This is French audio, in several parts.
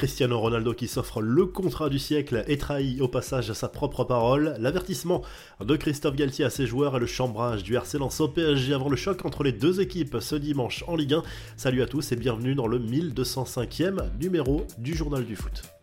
Cristiano Ronaldo qui s'offre le contrat du siècle et trahit au passage sa propre parole. L'avertissement de Christophe Galtier à ses joueurs et le chambrage du RC Lens au PSG avant le choc entre les deux équipes ce dimanche en Ligue 1. Salut à tous et bienvenue dans le 1205e numéro du Journal du Foot.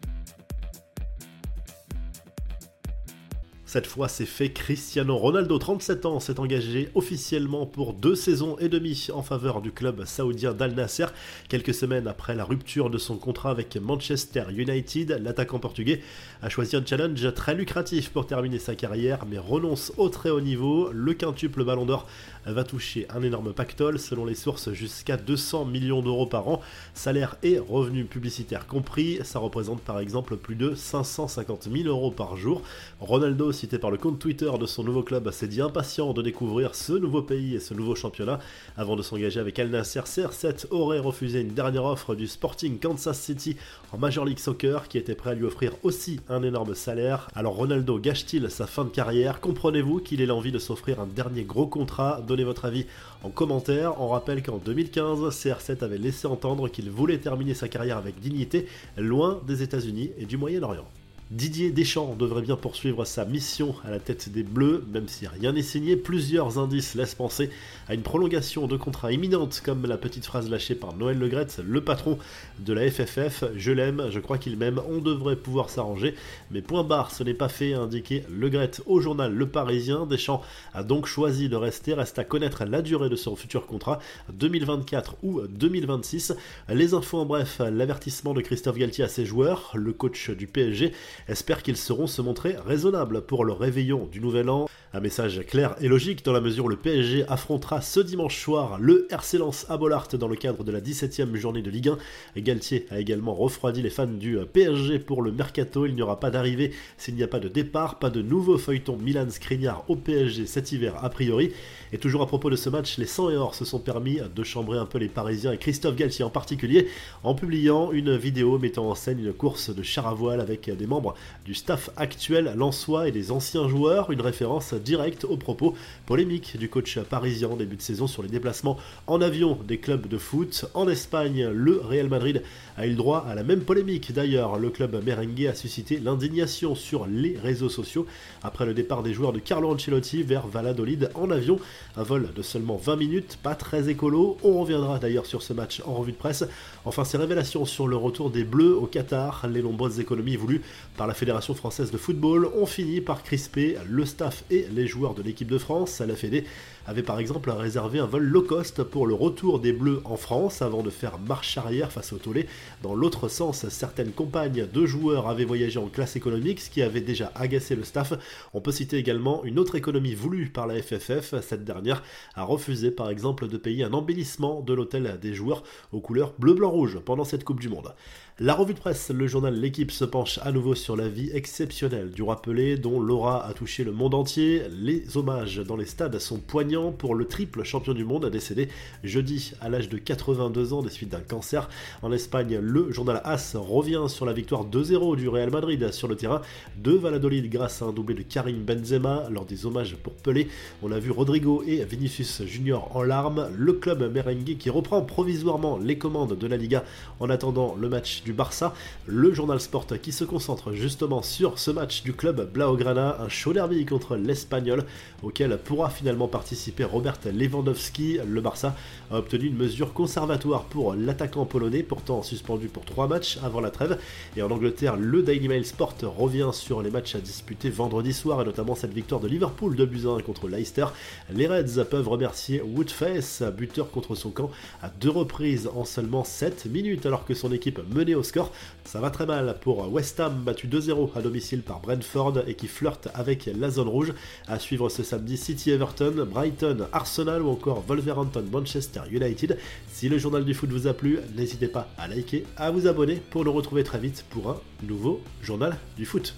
Cette fois, c'est fait. Cristiano Ronaldo, 37 ans, s'est engagé officiellement pour deux saisons et demie en faveur du club saoudien d'Al Nasser. Quelques semaines après la rupture de son contrat avec Manchester United, l'attaquant portugais a choisi un challenge très lucratif pour terminer sa carrière, mais renonce au très haut niveau. Le quintuple Ballon d'Or va toucher un énorme pactole, selon les sources jusqu'à 200 millions d'euros par an, salaire et revenus publicitaires compris. Ça représente par exemple plus de 550 000 euros par jour. Ronaldo par le compte Twitter de son nouveau club, s'est dit impatient de découvrir ce nouveau pays et ce nouveau championnat. Avant de s'engager avec Al Nasser, CR7 aurait refusé une dernière offre du Sporting Kansas City en Major League Soccer qui était prêt à lui offrir aussi un énorme salaire. Alors Ronaldo gâche-t-il sa fin de carrière? Comprenez-vous qu'il ait l'envie de s'offrir un dernier gros contrat? Donnez votre avis en commentaire. On rappelle qu'en 2015, CR7 avait laissé entendre qu'il voulait terminer sa carrière avec dignité, loin des États-Unis et du Moyen-Orient. Didier Deschamps devrait bien poursuivre sa mission à la tête des Bleus, même si rien n'est signé. Plusieurs indices laissent penser à une prolongation de contrat imminente, comme la petite phrase lâchée par Noël Legrette, le patron de la FFF. Je l'aime, je crois qu'il m'aime, on devrait pouvoir s'arranger. Mais point barre, ce n'est pas fait, a indiqué Legrette au journal Le Parisien. Deschamps a donc choisi de rester, reste à connaître la durée de son futur contrat, 2024 ou 2026. Les infos en bref, l'avertissement de Christophe Galtier à ses joueurs, le coach du PSG espère qu'ils sauront se montrer raisonnables pour le réveillon du nouvel an. Un message clair et logique dans la mesure où le PSG affrontera ce dimanche soir le RC Lens à Bollard dans le cadre de la 17e journée de Ligue 1. Galtier a également refroidi les fans du PSG pour le mercato. Il n'y aura pas d'arrivée s'il n'y a pas de départ, pas de nouveau feuilleton Milan Skriniar au PSG cet hiver a priori. Et toujours à propos de ce match, les 100 et or se sont permis de chambrer un peu les Parisiens et Christophe Galtier en particulier en publiant une vidéo mettant en scène une course de char à voile avec des membres du staff actuel lensois et des anciens joueurs, une référence directe aux propos polémiques du coach parisien en début de saison sur les déplacements en avion des clubs de foot. En Espagne, le Real Madrid a eu le droit à la même polémique. D'ailleurs, le club merengue a suscité l'indignation sur les réseaux sociaux après le départ des joueurs de Carlo Ancelotti vers Valladolid en avion. Un vol de seulement 20 minutes, pas très écolo. On reviendra d'ailleurs sur ce match en revue de presse. Enfin, ces révélations sur le retour des Bleus au Qatar, les nombreuses économies voulues par la Fédération française de football ont fini par crisper le staff et les joueurs de l'équipe de France. La Fédé avait par exemple réservé un vol low cost pour le retour des Bleus en France avant de faire marche arrière face au tollé. Dans l'autre sens, certaines compagnes de joueurs avaient voyagé en classe économique, ce qui avait déjà agacé le staff. On peut citer également une autre économie voulue par la FFF. Cette dernière a refusé par exemple de payer un embellissement de l'hôtel des joueurs aux couleurs bleu-blanc-rouge pendant cette Coupe du Monde. La revue de presse, le journal L'équipe se penche à nouveau sur la vie exceptionnelle du rappelé dont l'aura a touché le monde entier. Les hommages dans les stades sont poignants pour le triple champion du monde décédé jeudi à l'âge de 82 ans des suites d'un cancer. En Espagne, le journal AS revient sur la victoire 2-0 du Real Madrid sur le terrain de Valladolid grâce à un doublé de Karim Benzema lors des hommages pour Pelé. On a vu Rodrigo et Vinicius Junior en larmes. Le club merengue qui reprend provisoirement les commandes de la Liga en attendant le match du Barça, le journal Sport qui se concentre justement sur ce match du club Blaugrana, un chaud derby contre l'Espagnol auquel pourra finalement participer Robert Lewandowski. Le Barça a obtenu une mesure conservatoire pour l'attaquant polonais, pourtant suspendu pour trois matchs avant la trêve. Et en Angleterre, le Daily Mail Sport revient sur les matchs à disputer vendredi soir et notamment cette victoire de Liverpool de Buzyn contre Leicester. Les Reds peuvent remercier Woodface, buteur contre son camp à deux reprises en seulement 7 minutes alors que son équipe menait au score. Ça va très mal pour West Ham battu 2-0 à domicile par Brentford et qui flirte avec la zone rouge. À suivre ce samedi City Everton, Brighton, Arsenal ou encore Wolverhampton Manchester United. Si le journal du foot vous a plu, n'hésitez pas à liker, à vous abonner pour nous retrouver très vite pour un nouveau journal du foot.